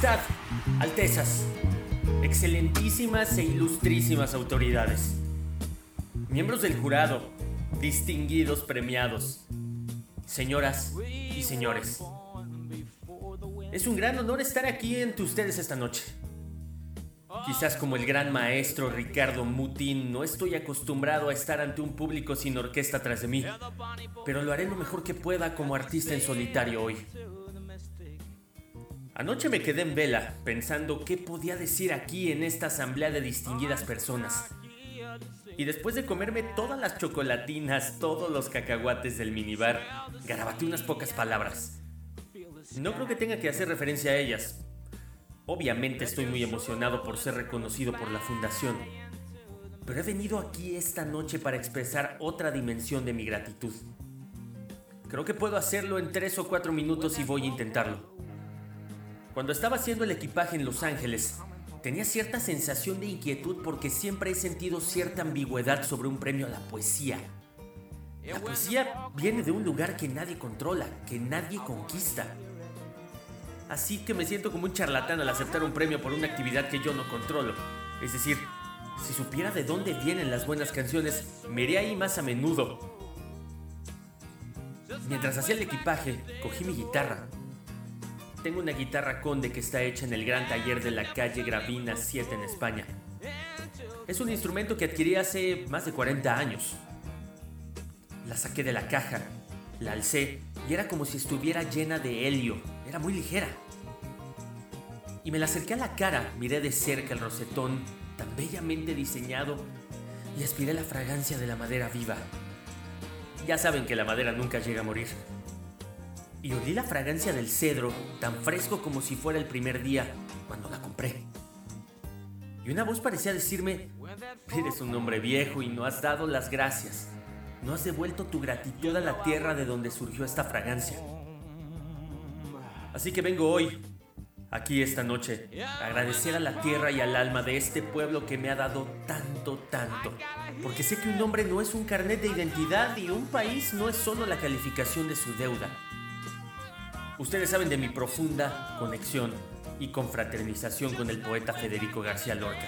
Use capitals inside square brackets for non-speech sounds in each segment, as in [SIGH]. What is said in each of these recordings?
Majestad, Altezas, excelentísimas e ilustrísimas autoridades, miembros del jurado, distinguidos premiados, señoras y señores. Es un gran honor estar aquí entre ustedes esta noche. Quizás como el gran maestro Ricardo Mutin, no estoy acostumbrado a estar ante un público sin orquesta tras de mí, pero lo haré lo mejor que pueda como artista en solitario hoy. Anoche me quedé en vela pensando qué podía decir aquí en esta asamblea de distinguidas personas. Y después de comerme todas las chocolatinas, todos los cacahuates del minibar, garabaté unas pocas palabras. No creo que tenga que hacer referencia a ellas. Obviamente estoy muy emocionado por ser reconocido por la fundación. Pero he venido aquí esta noche para expresar otra dimensión de mi gratitud. Creo que puedo hacerlo en tres o cuatro minutos y voy a intentarlo. Cuando estaba haciendo el equipaje en Los Ángeles, tenía cierta sensación de inquietud porque siempre he sentido cierta ambigüedad sobre un premio a la poesía. La poesía viene de un lugar que nadie controla, que nadie conquista. Así que me siento como un charlatán al aceptar un premio por una actividad que yo no controlo. Es decir, si supiera de dónde vienen las buenas canciones, me iría ahí más a menudo. Mientras hacía el equipaje, cogí mi guitarra tengo una guitarra Conde que está hecha en el gran taller de la calle Gravina 7 en España. Es un instrumento que adquirí hace más de 40 años. La saqué de la caja, la alcé y era como si estuviera llena de helio. Era muy ligera. Y me la acerqué a la cara, miré de cerca el rosetón tan bellamente diseñado y aspiré la fragancia de la madera viva. Ya saben que la madera nunca llega a morir y olí la fragancia del cedro tan fresco como si fuera el primer día cuando la compré. Y una voz parecía decirme, eres un hombre viejo y no has dado las gracias. No has devuelto tu gratitud a la tierra de donde surgió esta fragancia. Así que vengo hoy, aquí esta noche, a agradecer a la tierra y al alma de este pueblo que me ha dado tanto, tanto. Porque sé que un hombre no es un carnet de identidad y un país no es solo la calificación de su deuda. Ustedes saben de mi profunda conexión y confraternización con el poeta Federico García Lorca.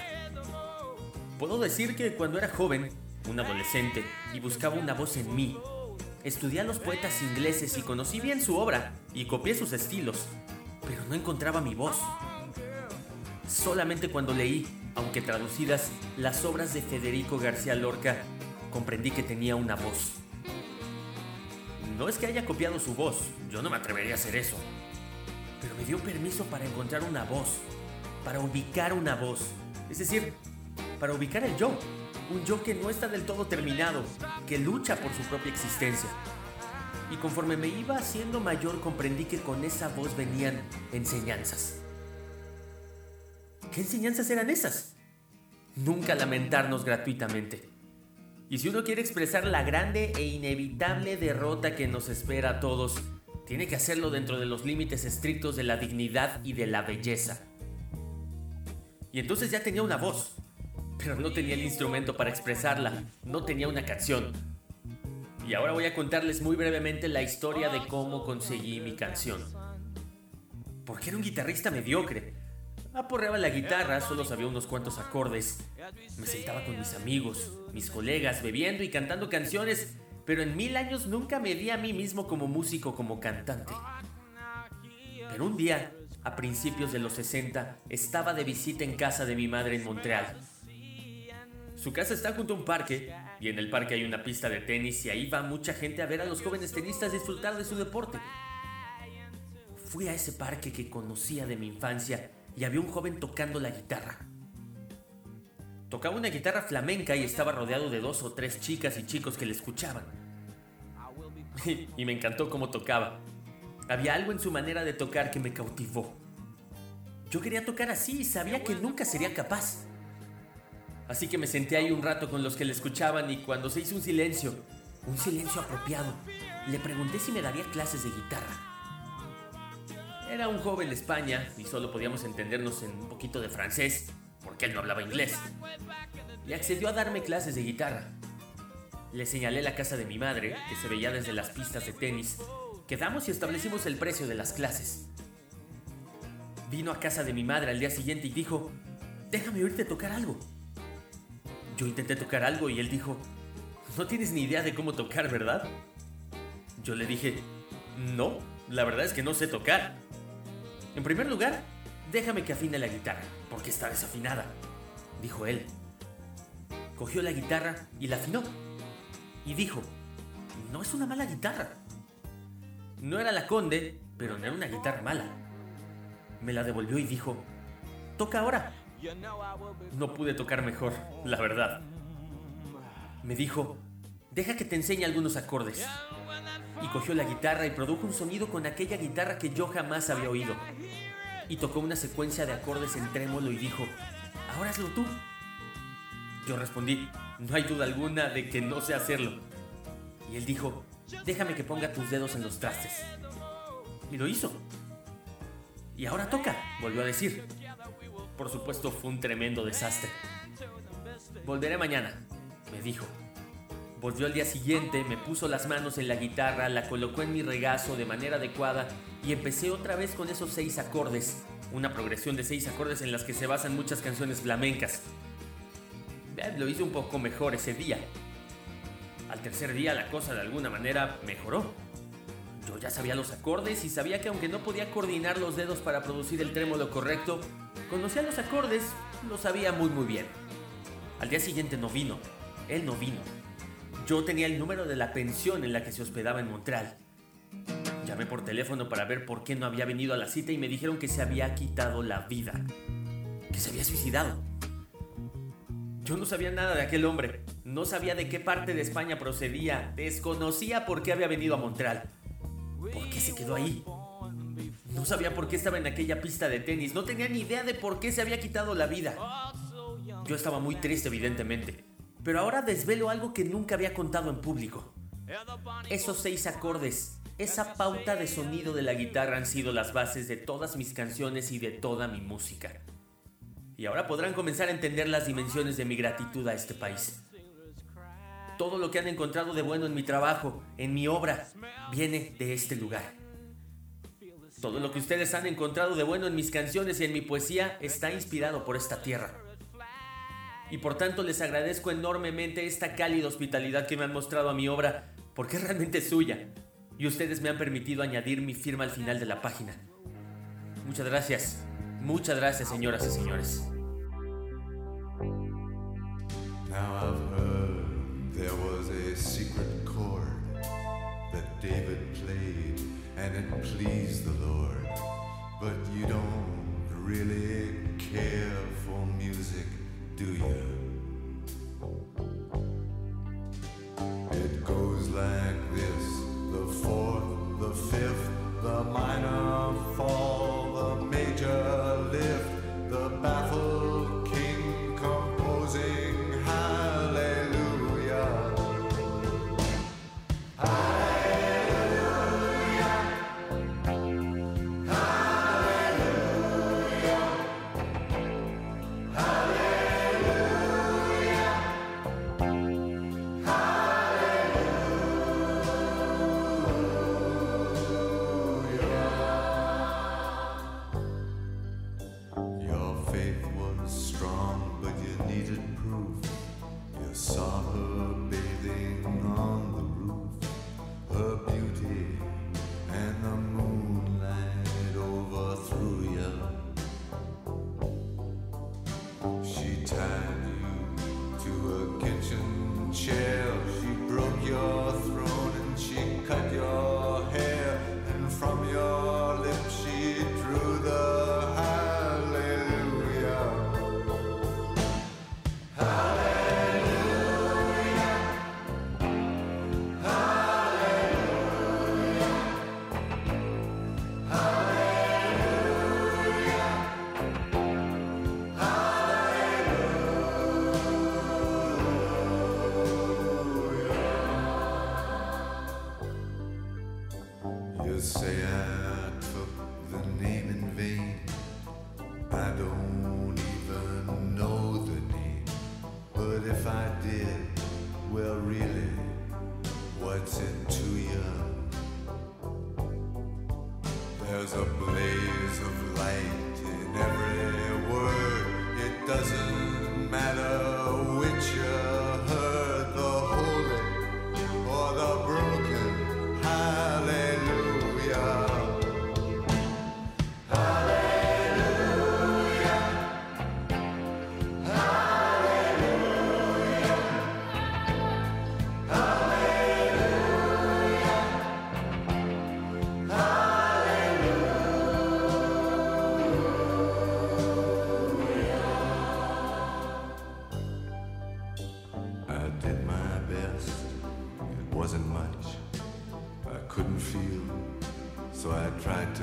Puedo decir que cuando era joven, un adolescente, y buscaba una voz en mí, estudié a los poetas ingleses y conocí bien su obra y copié sus estilos, pero no encontraba mi voz. Solamente cuando leí, aunque traducidas, las obras de Federico García Lorca, comprendí que tenía una voz no es que haya copiado su voz, yo no me atrevería a hacer eso. Pero me dio permiso para encontrar una voz, para ubicar una voz. Es decir, para ubicar el yo. Un yo que no está del todo terminado, que lucha por su propia existencia. Y conforme me iba haciendo mayor comprendí que con esa voz venían enseñanzas. ¿Qué enseñanzas eran esas? Nunca lamentarnos gratuitamente Y si uno quiere expresar la grande e inevitable derrota que nos espera a todos, tiene que hacerlo dentro de los límites estrictos de la dignidad y de la belleza. Y entonces ya tenía una voz, pero no tenía el instrumento para expresarla, no tenía una canción. Y ahora voy a contarles muy brevemente la historia de cómo conseguí mi canción. Porque era un guitarrista mediocre, Aporreaba la guitarra, solo sabía unos cuantos acordes. Me sentaba con mis amigos, mis colegas, bebiendo y cantando canciones, pero en mil años nunca me di a mí mismo como músico, como cantante. Pero un día, a principios de los 60, estaba de visita en casa de mi madre en Montreal. Su casa está junto a un parque, y en el parque hay una pista de tenis y ahí va mucha gente a ver a los jóvenes tenistas disfrutar de su deporte. Fui a ese parque que conocía de mi infancia y había un joven tocando la guitarra. Tocaba una guitarra flamenca y estaba rodeado de dos o tres chicas y chicos que le escuchaban. [LAUGHS] y me encantó cómo tocaba. Había algo en su manera de tocar que me cautivó. Yo quería tocar así y sabía que nunca sería capaz. Así que me senté ahí un rato con los que le escuchaban y cuando se hizo un silencio, un silencio apropiado, le pregunté si me daría clases de guitarra. Era un joven de España y solo podíamos entendernos en un poquito de francés, porque él no hablaba inglés. Y accedió a darme clases de guitarra. Le señalé la casa de mi madre, que se veía desde las pistas de tenis. Quedamos y establecimos el precio de las clases. Vino a casa de mi madre al día siguiente y dijo, déjame oírte tocar algo. Yo intenté tocar algo y él dijo, no tienes ni idea de cómo tocar, ¿verdad? Yo le dije, no, la verdad es que no sé tocar. En primer lugar, déjame que afine la guitarra, porque está desafinada, dijo él. Cogió la guitarra y la afinó. Y dijo, no es una mala guitarra. No era la Conde, pero no era una guitarra mala. Me la devolvió y dijo, toca ahora. No pude tocar mejor, la verdad. Me dijo, deja que te enseñe algunos acordes y cogió la guitarra y produjo un sonido con aquella guitarra que yo jamás había oído. Y tocó una secuencia de acordes en trémolo y dijo, ahora hazlo tú. Yo respondí, no hay duda alguna de que no sé hacerlo. Y él dijo, déjame que ponga tus dedos en los trastes. Y lo hizo. Y ahora toca, volvió a decir. Por supuesto fue un tremendo desastre. Volveré mañana, me dijo. Volvió al día siguiente, me puso las manos en la guitarra, la colocó en mi regazo de manera adecuada y empecé otra vez con esos seis acordes, una progresión de seis acordes en las que se basan muchas canciones flamencas. Lo hice un poco mejor ese día. Al tercer día la cosa de alguna manera mejoró. Yo ya sabía los acordes y sabía que aunque no podía coordinar los dedos para producir el trémolo correcto, conocía los acordes, lo sabía muy muy bien. Al día siguiente no vino, él no vino. Yo tenía el número de la pensión en la que se hospedaba en Montreal. Llamé por teléfono para ver por qué no había venido a la cita y me dijeron que se había quitado la vida, que se había suicidado. Yo no sabía nada de aquel hombre, no sabía de qué parte de España procedía, desconocía por qué había venido a Montreal, por qué se quedó ahí. No sabía por qué estaba en aquella pista de tenis, no tenía ni idea de por qué se había quitado la vida. Yo estaba muy triste, evidentemente. Pero ahora desvelo algo que nunca había contado en público. Esos seis acordes, esa pauta de sonido de la guitarra han sido las bases de todas mis canciones y de toda mi música. Y ahora podrán comenzar a entender las dimensiones de mi gratitud a este país. Todo lo que han encontrado de bueno en mi trabajo, en mi obra, viene de este lugar. Todo lo que ustedes han encontrado de bueno en mis canciones y en mi poesía está inspirado por esta tierra y por tanto les agradezco enormemente esta cálida hospitalidad que me han mostrado a mi obra, porque es realmente suya, y ustedes me han permitido añadir mi firma al final de la página. Muchas gracias, muchas gracias señoras y señores. Now I've heard there was a secret chord that David played and it pleased the Lord. But you don't really care for music. Do you?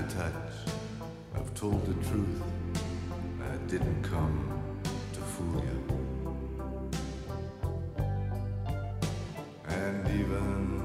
To touch. I've told the truth. I didn't come to fool you. And even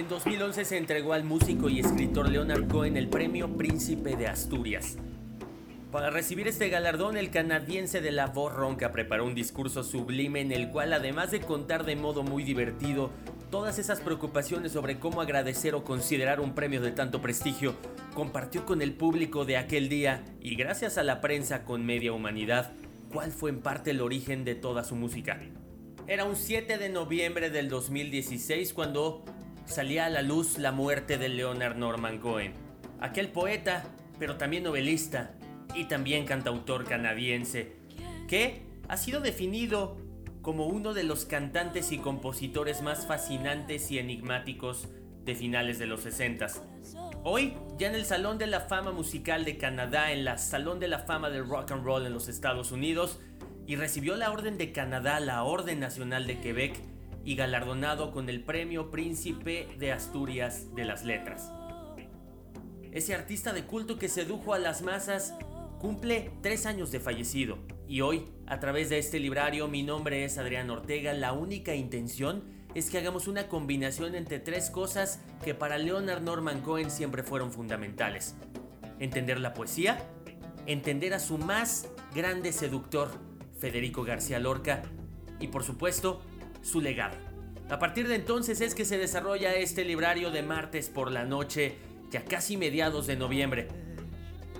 En 2011 se entregó al músico y escritor Leonard Cohen el premio Príncipe de Asturias. Para recibir este galardón, el canadiense de la voz ronca preparó un discurso sublime en el cual, además de contar de modo muy divertido todas esas preocupaciones sobre cómo agradecer o considerar un premio de tanto prestigio, compartió con el público de aquel día y gracias a la prensa con media humanidad, cuál fue en parte el origen de toda su música. Era un 7 de noviembre del 2016 cuando salía a la luz la muerte de Leonard Norman Cohen, aquel poeta, pero también novelista y también cantautor canadiense, que ha sido definido como uno de los cantantes y compositores más fascinantes y enigmáticos de finales de los 60. Hoy, ya en el Salón de la Fama Musical de Canadá, en la Salón de la Fama del Rock and Roll en los Estados Unidos, y recibió la Orden de Canadá, la Orden Nacional de Quebec, y galardonado con el Premio Príncipe de Asturias de las Letras. Ese artista de culto que sedujo a las masas cumple tres años de fallecido y hoy, a través de este librario, mi nombre es Adrián Ortega, la única intención es que hagamos una combinación entre tres cosas que para Leonard Norman Cohen siempre fueron fundamentales. Entender la poesía, entender a su más grande seductor, Federico García Lorca, y por supuesto, su legado. A partir de entonces es que se desarrolla este librario de martes por la noche, ya casi mediados de noviembre.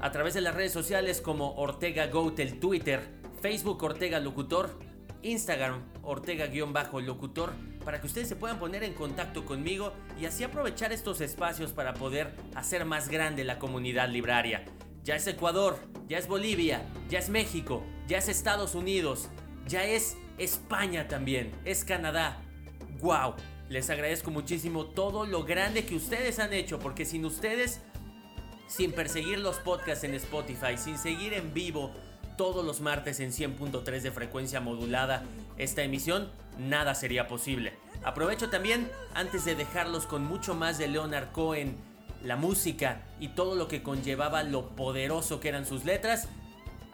A través de las redes sociales como Ortega Goat el Twitter, Facebook Ortega Locutor, Instagram Ortega-Locutor, para que ustedes se puedan poner en contacto conmigo y así aprovechar estos espacios para poder hacer más grande la comunidad libraria. Ya es Ecuador, ya es Bolivia, ya es México, ya es Estados Unidos, ya es España también, es Canadá. ¡Wow! Les agradezco muchísimo todo lo grande que ustedes han hecho, porque sin ustedes, sin perseguir los podcasts en Spotify, sin seguir en vivo todos los martes en 100.3 de frecuencia modulada esta emisión, nada sería posible. Aprovecho también, antes de dejarlos con mucho más de Leonard Cohen la música y todo lo que conllevaba lo poderoso que eran sus letras,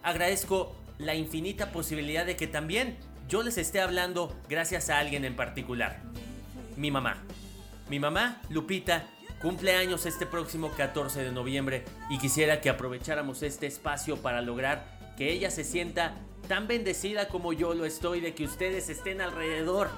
agradezco la infinita posibilidad de que también yo les esté hablando gracias a alguien en particular. Mi mamá. Mi mamá, Lupita, cumple años este próximo 14 de noviembre y quisiera que aprovecháramos este espacio para lograr que ella se sienta tan bendecida como yo lo estoy de que ustedes estén alrededor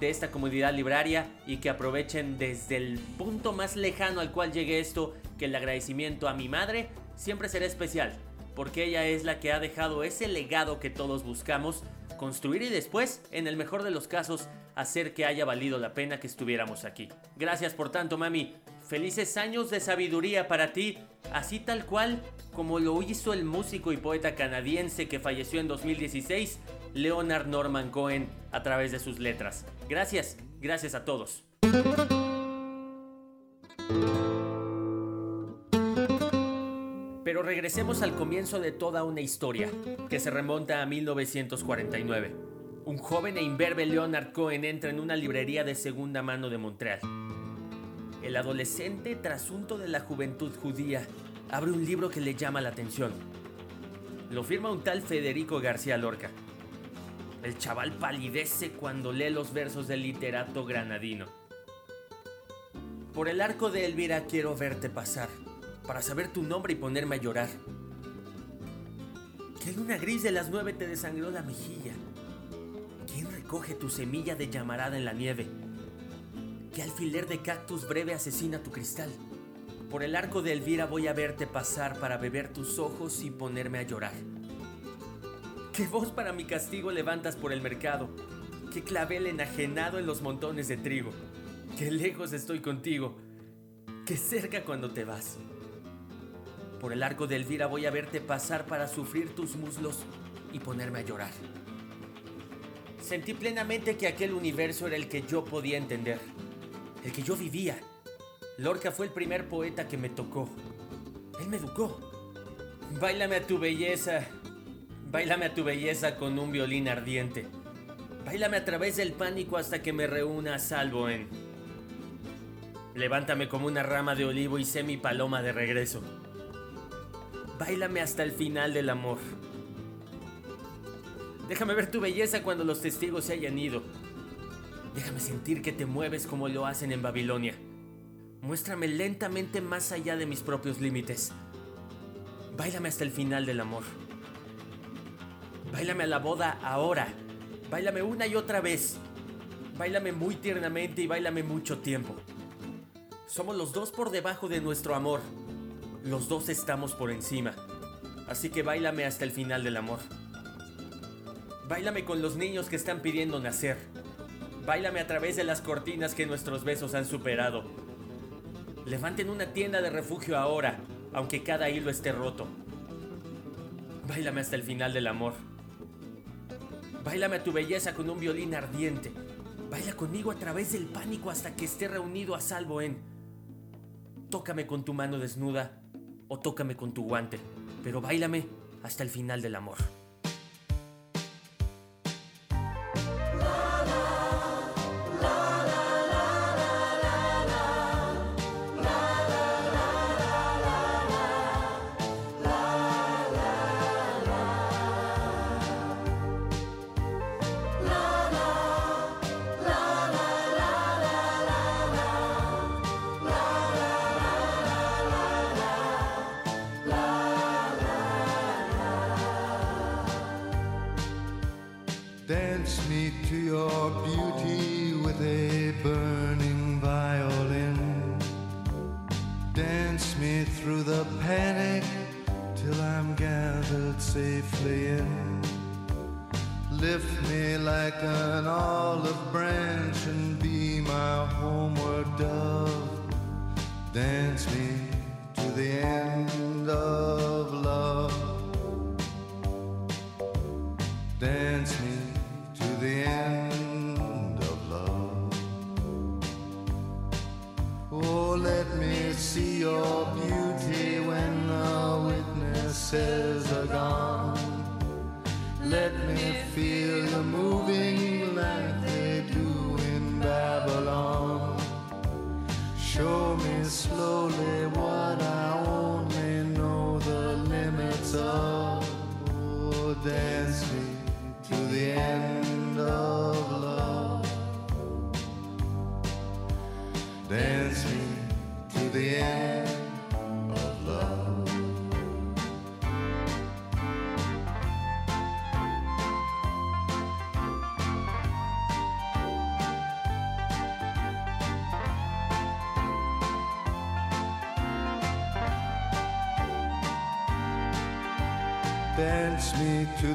de esta comunidad libraria y que aprovechen desde el punto más lejano al cual llegue esto que el agradecimiento a mi madre siempre será especial porque ella es la que ha dejado ese legado que todos buscamos construir y después, en el mejor de los casos, hacer que haya valido la pena que estuviéramos aquí. Gracias por tanto, mami. Felices años de sabiduría para ti, así tal cual como lo hizo el músico y poeta canadiense que falleció en 2016, Leonard Norman Cohen, a través de sus letras. Gracias, gracias a todos. Pero regresemos al comienzo de toda una historia, que se remonta a 1949. Un joven e imberbe Leonard Cohen entra en una librería de segunda mano de Montreal. El adolescente trasunto de la juventud judía abre un libro que le llama la atención. Lo firma un tal Federico García Lorca. El chaval palidece cuando lee los versos del literato granadino. Por el arco de Elvira quiero verte pasar para saber tu nombre y ponerme a llorar. ¿Qué luna gris de las nueve te desangró la mejilla? ¿Quién recoge tu semilla de llamarada en la nieve? ¿Qué alfiler de cactus breve asesina tu cristal? Por el arco de Elvira voy a verte pasar para beber tus ojos y ponerme a llorar. ¿Qué voz para mi castigo levantas por el mercado? ¿Qué clavel enajenado en los montones de trigo? Qué lejos estoy contigo, qué cerca cuando te vas. Por el arco de Elvira voy a verte pasar para sufrir tus muslos y ponerme a llorar. Sentí plenamente que aquel universo era el que yo podía entender, el que yo vivía. Lorca fue el primer poeta que me tocó. Él me educó. Báilame a tu belleza, báilame a tu belleza con un violín ardiente. Báilame a través del pánico hasta que me reúna a salvo en... Levántame como una rama de olivo y sé mi paloma de regreso. Báilame hasta el final del amor. Déjame ver tu belleza cuando los testigos se hayan ido. Déjame sentir que te mueves como lo hacen en Babilonia. Muéstrame lentamente más allá de mis propios límites. Báilame hasta el final del amor. Báilame a la boda ahora. Báilame una y otra vez. Báilame muy tiernamente y báilame mucho tiempo. Somos los dos por debajo de nuestro amor. Los dos estamos por encima. Así que bailame hasta el final del amor. Bailame con los niños que están pidiendo nacer. Bailame a través de las cortinas que nuestros besos han superado. Levanten una tienda de refugio ahora, aunque cada hilo esté roto. Bailame hasta el final del amor. Bailame a tu belleza con un violín ardiente. Baila conmigo a través del pánico hasta que esté reunido a salvo en... Tócame con tu mano desnuda o tócame con tu guante, pero bailame hasta el final del amor. Panic till I'm gathered safely in. Lift me like an olive branch and be my homeward dove. Dance me to the end of love. Dance me to the end of love. Oh, let me see your pieces are gone. Let me feel you moving like they do in Babylon. Show me slowly what I only know the limits of. Oh, dance me to the end of love. Dance me to the end.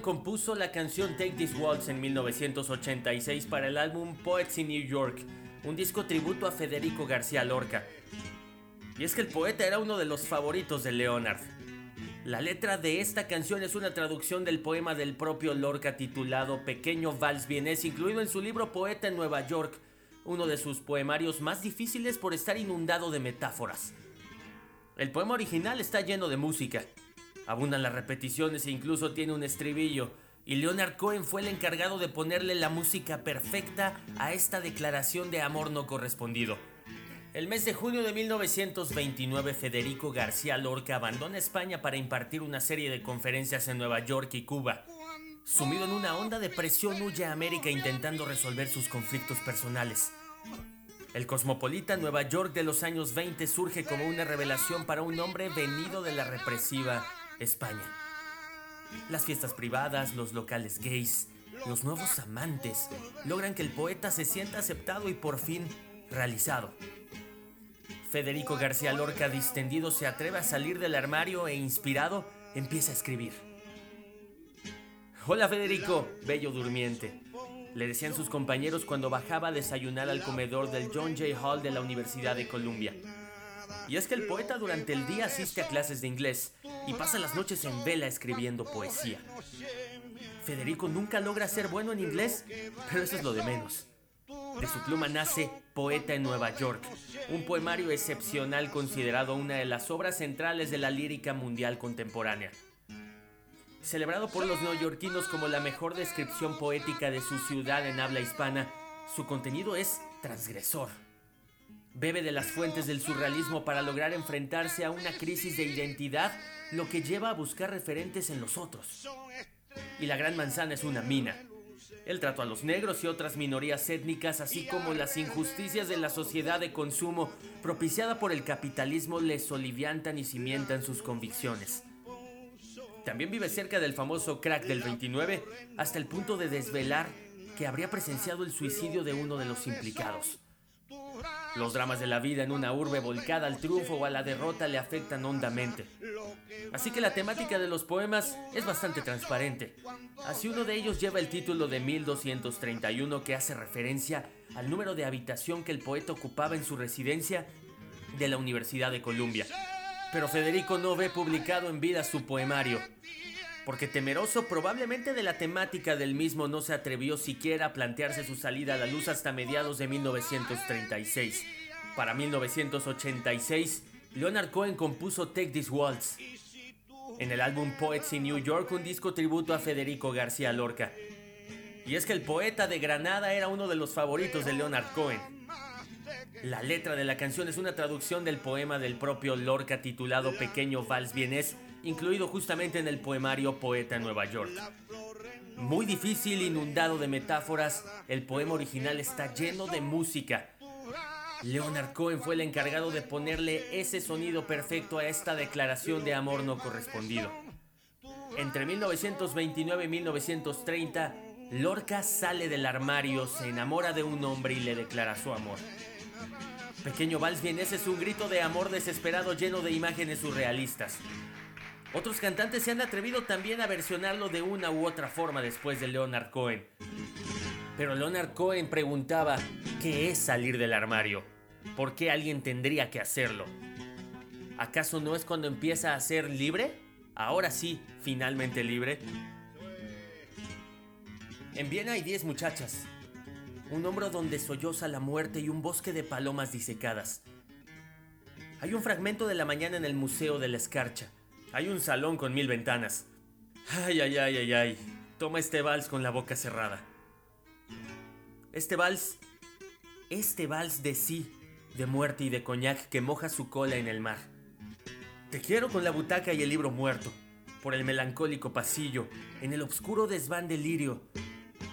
Compuso la canción Take This Waltz en 1986 para el álbum Poets in New York, un disco tributo a Federico García Lorca. Y es que el poeta era uno de los favoritos de Leonard. La letra de esta canción es una traducción del poema del propio Lorca titulado Pequeño Vals Vienés, incluido en su libro Poeta en Nueva York, uno de sus poemarios más difíciles por estar inundado de metáforas. El poema original está lleno de música. Abundan las repeticiones e incluso tiene un estribillo. Y Leonard Cohen fue el encargado de ponerle la música perfecta a esta declaración de amor no correspondido. El mes de junio de 1929, Federico García Lorca abandona España para impartir una serie de conferencias en Nueva York y Cuba. Sumido en una honda depresión, huye a América intentando resolver sus conflictos personales. El cosmopolita Nueva York de los años 20 surge como una revelación para un hombre venido de la represiva España. Las fiestas privadas, los locales gays, los nuevos amantes logran que el poeta se sienta aceptado y por fin realizado. Federico García Lorca, distendido, se atreve a salir del armario e inspirado empieza a escribir. Hola Federico, bello durmiente. Le decían sus compañeros cuando bajaba a desayunar al comedor del John Jay Hall de la Universidad de Columbia. Y es que el poeta durante el día asiste a clases de inglés y pasa las noches en vela escribiendo poesía. Federico nunca logra ser bueno en inglés, pero eso es lo de menos. De su pluma nace Poeta en Nueva York, un poemario excepcional considerado una de las obras centrales de la lírica mundial contemporánea. Celebrado por los neoyorquinos como la mejor descripción poética de su ciudad en habla hispana, su contenido es transgresor. Bebe de las fuentes del surrealismo para lograr enfrentarse a una crisis de identidad, lo que lleva a buscar referentes en los otros. Y la Gran Manzana es una mina. El trato a los negros y otras minorías étnicas, así como las injusticias de la sociedad de consumo propiciada por el capitalismo, les soliviantan y cimientan sus convicciones. También vive cerca del famoso crack del 29, hasta el punto de desvelar que habría presenciado el suicidio de uno de los implicados. Los dramas de la vida en una urbe volcada al triunfo o a la derrota le afectan hondamente. Así que la temática de los poemas es bastante transparente. Así uno de ellos lleva el título de 1231 que hace referencia al número de habitación que el poeta ocupaba en su residencia de la Universidad de Columbia. Pero Federico no ve publicado en vida su poemario, porque temeroso probablemente de la temática del mismo no se atrevió siquiera a plantearse su salida a la luz hasta mediados de 1936. Para 1986, Leonard Cohen compuso Take This Waltz. En el álbum Poets in New York, un disco tributo a Federico García Lorca. Y es que el poeta de Granada era uno de los favoritos de Leonard Cohen. La letra de la canción es una traducción del poema del propio Lorca titulado Pequeño Vals Vienés, incluido justamente en el poemario Poeta en Nueva York. Muy difícil, inundado de metáforas, el poema original está lleno de música. Leonard Cohen fue el encargado de ponerle ese sonido perfecto a esta declaración de amor no correspondido. Entre 1929 y 1930, Lorca sale del armario, se enamora de un hombre y le declara su amor. Pequeño Vals Vienes es un grito de amor desesperado lleno de imágenes surrealistas. Otros cantantes se han atrevido también a versionarlo de una u otra forma después de Leonard Cohen. Pero Leonard Cohen preguntaba, ¿qué es salir del armario? ¿Por qué alguien tendría que hacerlo? ¿Acaso no es cuando empieza a ser libre? Ahora sí, finalmente libre. En Viena hay 10 muchachas, un hombro donde solloza la muerte y un bosque de palomas disecadas. Hay un fragmento de la mañana en el Museo de la Escarcha. Hay un salón con mil ventanas. Ay, ay, ay, ay, ay. Toma este vals con la boca cerrada. Este vals... Este vals de sí, de muerte y de coñac que moja su cola en el mar. Te quiero con la butaca y el libro muerto, por el melancólico pasillo, en el oscuro desván del lirio,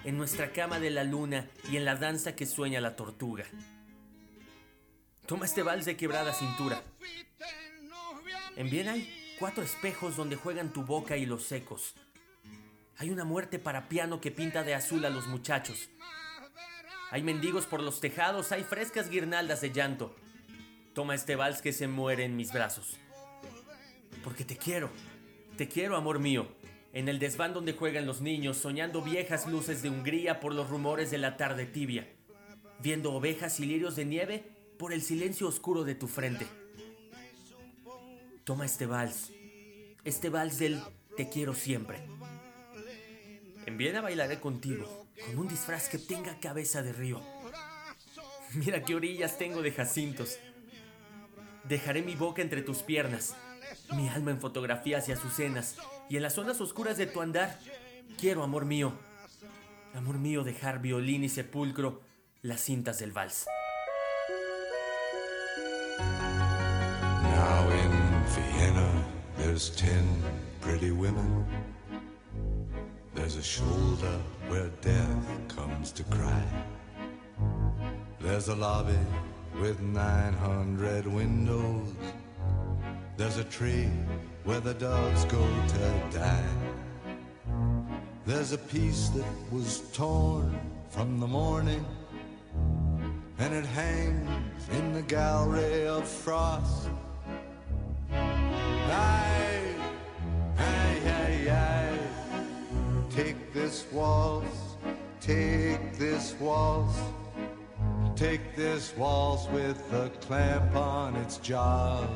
en nuestra cama de la luna y en la danza que sueña la tortuga. Toma este vals de quebrada cintura. En Viena hay cuatro espejos donde juegan tu boca y los secos. Hay una muerte para piano que pinta de azul a los muchachos. Hay mendigos por los tejados, hay frescas guirnaldas de llanto. Toma este vals que se muere en mis brazos. Porque te quiero, te quiero, amor mío en el desván donde juegan los niños, soñando viejas luces de Hungría por los rumores de la tarde tibia, viendo ovejas y lirios de nieve por el silencio oscuro de tu frente. Toma este vals, este vals del te quiero siempre. En Viena bailaré contigo, con un disfraz que tenga cabeza de río. Mira qué orillas tengo de jacintos. Dejaré mi boca entre tus piernas, mi alma en fotografías y azucenas, y en las zonas oscuras de tu andar, quiero, amor mío, amor mío, dejar violín y sepulcro las cintas del vals. Vienna, there's ten pretty women. There's a shoulder where death comes to cry. There's a lobby with 900 windows. There's a tree where the dogs go to die. There's a piece that was torn from the morning, and it hangs in the gallery of frost. Take this waltz, take this waltz, take this waltz with a clamp on its jaws.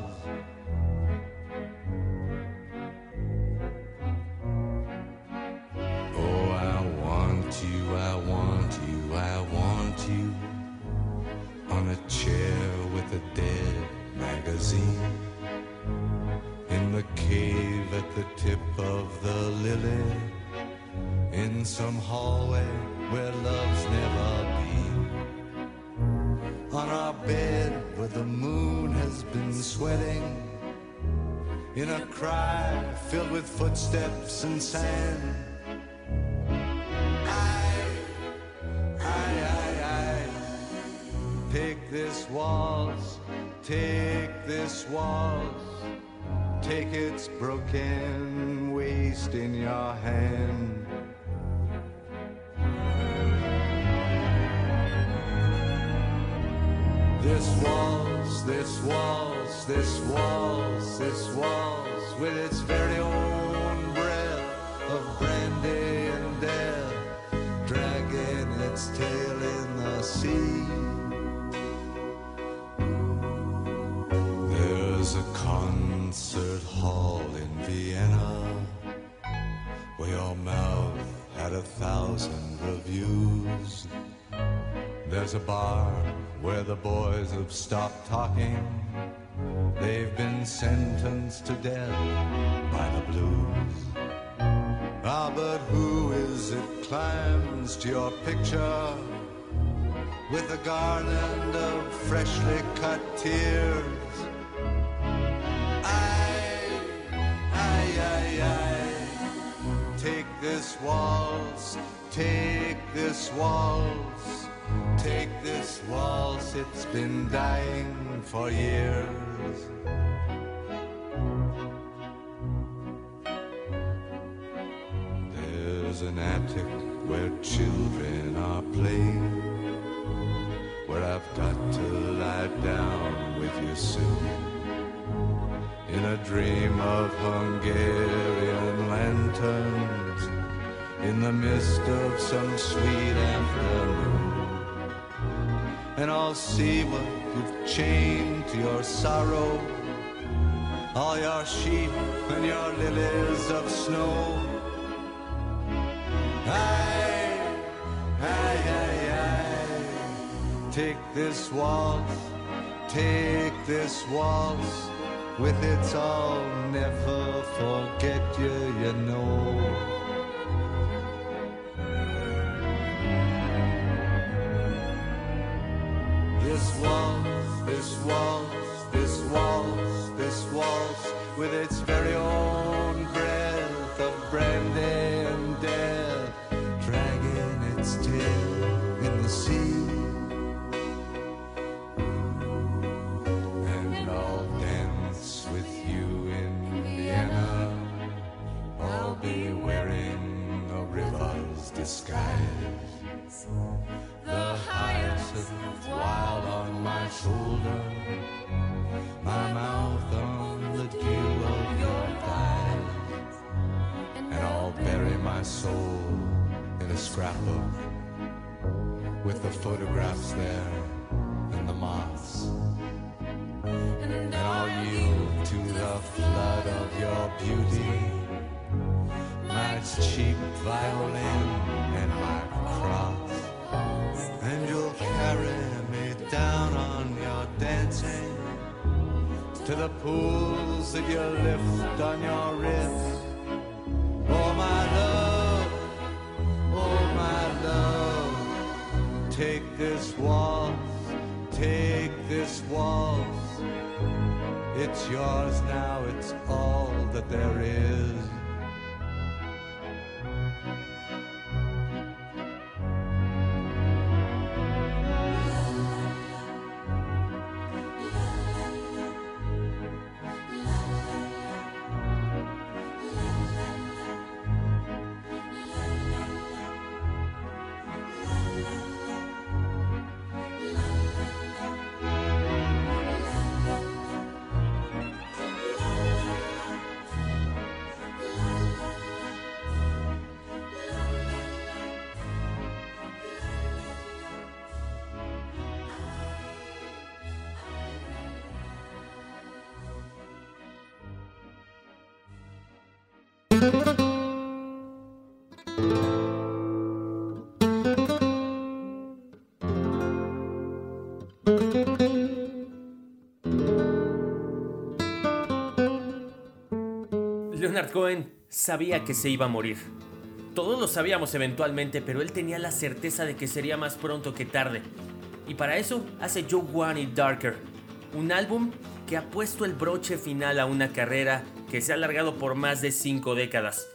Filled with footsteps and sand. I, I, I, I. Take this waltz, take this waltz. Take its broken waist in your hand. This waltz, this waltz, this waltz, this waltz, with its very hall in Vienna where your mouth had a thousand reviews. There's a bar where the boys have stopped talking. They've been sentenced to death by the blues. Ah, but who is it climbs to your picture with a garland of freshly cut tears? This waltz, take this waltz. Take this waltz, it's been dying for years. There's an attic where children are playing, where I've got to lie down with you soon. In a dream of Hungarian lanterns, in the mist of some sweet afternoon and I'll see what you've chained to your sorrow. All your sheep and your lilies of snow. Aye, aye, aye. Take this waltz, take this waltz. With its I'll never forget you, you know. Waltz, this waltz, this waltz, this waltz, with its very own breath of brandy and death, dragging its tail in the sea. And I'll dance with you in Vienna. I'll be wearing a river's disguise. The wild on my shoulder, my mouth on the dew of your thighs, and I'll bury my soul in a scrapbook with the photographs there and the moths. And I'll yield to the flood of your beauty, my cheap violin and my cross. To the pools that you lift on your wrist. Oh, my love, oh, my love, take this waltz, take this waltz. It's yours now, it's all that there is. Cohen, sabía que se iba a morir. Todos lo sabíamos eventualmente, pero él tenía la certeza de que sería más pronto que tarde. Y para eso hace Joe One y Darker, un álbum que ha puesto el broche final a una carrera que se ha alargado por más de cinco décadas.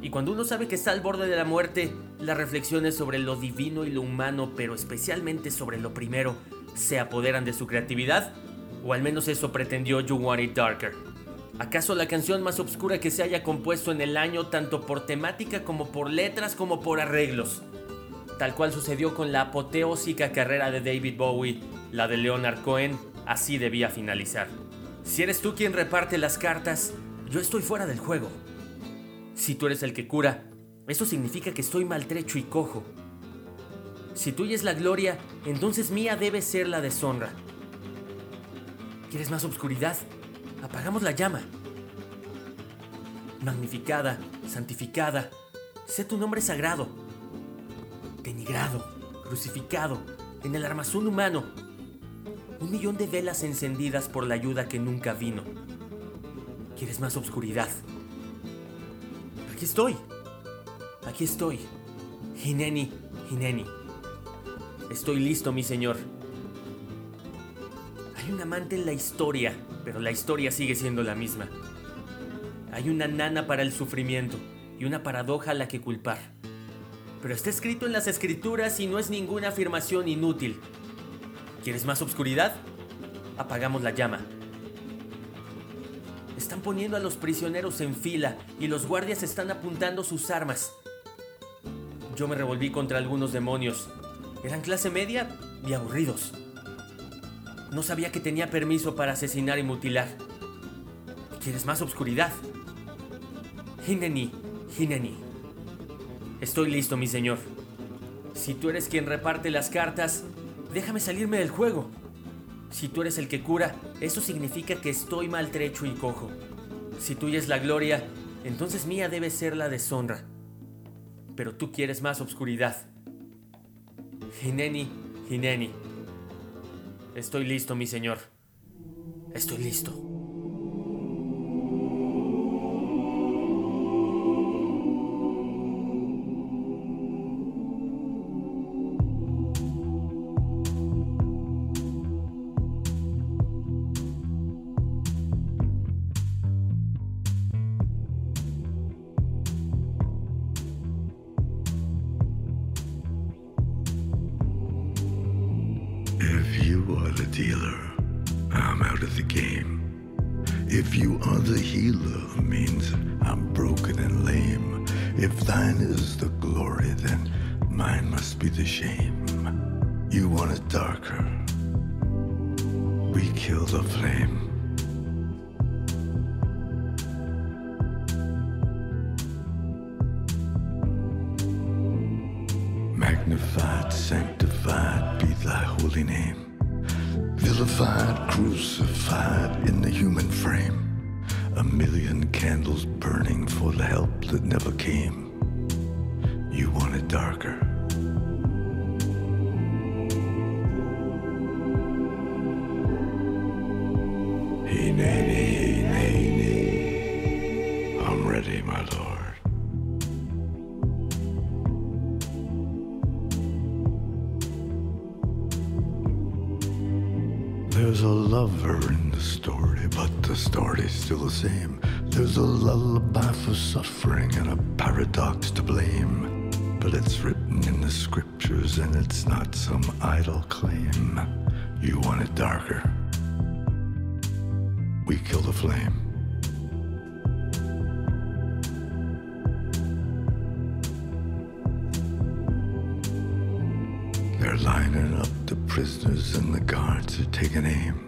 Y cuando uno sabe que está al borde de la muerte, las reflexiones sobre lo divino y lo humano, pero especialmente sobre lo primero, se apoderan de su creatividad, o al menos eso pretendió You Want It Darker. ¿Acaso la canción más oscura que se haya compuesto en el año, tanto por temática como por letras como por arreglos? Tal cual sucedió con la apoteósica carrera de David Bowie, la de Leonard Cohen, así debía finalizar. Si eres tú quien reparte las cartas, yo estoy fuera del juego. Si tú eres el que cura, eso significa que estoy maltrecho y cojo. Si tuya es la gloria, entonces mía debe ser la deshonra. ¿Quieres más obscuridad? Apagamos la llama. Magnificada, santificada, sé tu nombre sagrado. Denigrado, crucificado, en el armazón humano. Un millón de velas encendidas por la ayuda que nunca vino. ¿Quieres más obscuridad? Aquí estoy. Aquí estoy. Hineni, Hineni. Estoy listo, mi señor. Un amante en la historia, pero la historia sigue siendo la misma. Hay una nana para el sufrimiento y una paradoja a la que culpar. Pero está escrito en las escrituras y no es ninguna afirmación inútil. ¿Quieres más obscuridad? Apagamos la llama. Están poniendo a los prisioneros en fila y los guardias están apuntando sus armas. Yo me revolví contra algunos demonios. Eran clase media y aburridos. No sabía que tenía permiso para asesinar y mutilar. ¿Quieres más obscuridad? Hineni, Hineni. Estoy listo, mi señor. Si tú eres quien reparte las cartas, déjame salirme del juego. Si tú eres el que cura, eso significa que estoy maltrecho y cojo. Si tuya es la gloria, entonces mía debe ser la deshonra. Pero tú quieres más obscuridad. Hineni, Hineni. Estoy listo, mi señor. Estoy listo. Million candles burning for the help that never came. You want it darker. Hineni, hineni. I'm ready, my lord. There's a lover in the story, but the story's still the same. There's a lullaby for suffering and a paradox to blame. But it's written in the scriptures and it's not some idle claim. You want it darker. We kill the flame. They're lining up the prisoners and the guards are taking aim.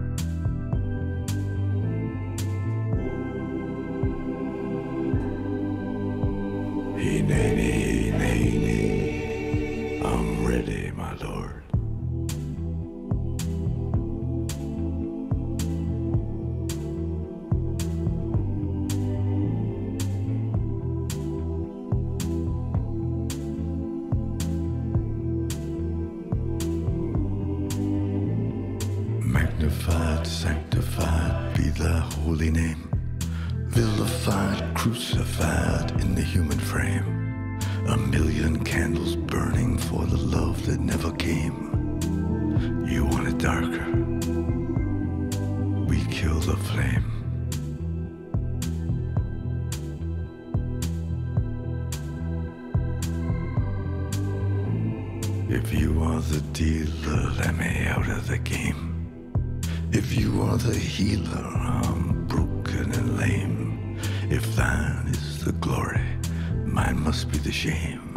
Crucified in the human frame. A million candles burning for the love that never came. You want it darker? We kill the flame. If you are the dealer, let me out of the game. If you are the healer, I'm shame.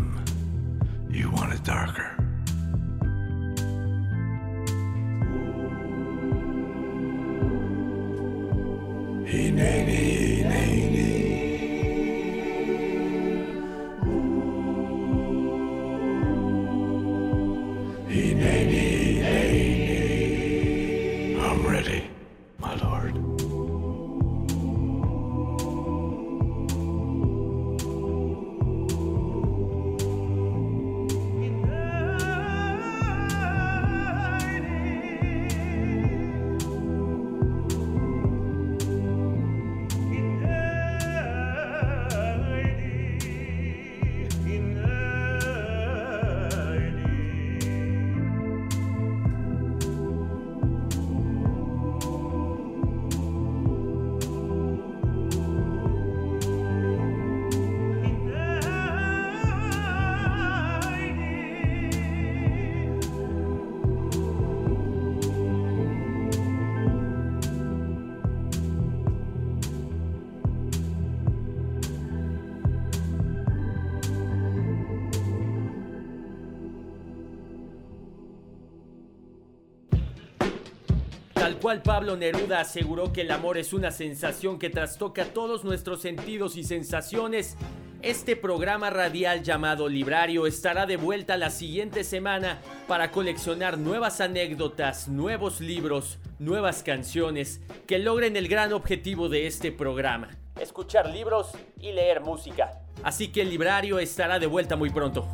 Cual Pablo Neruda aseguró que el amor es una sensación que trastoca todos nuestros sentidos y sensaciones, este programa radial llamado Librario estará de vuelta la siguiente semana para coleccionar nuevas anécdotas, nuevos libros, nuevas canciones que logren el gran objetivo de este programa, escuchar libros y leer música. Así que el Librario estará de vuelta muy pronto.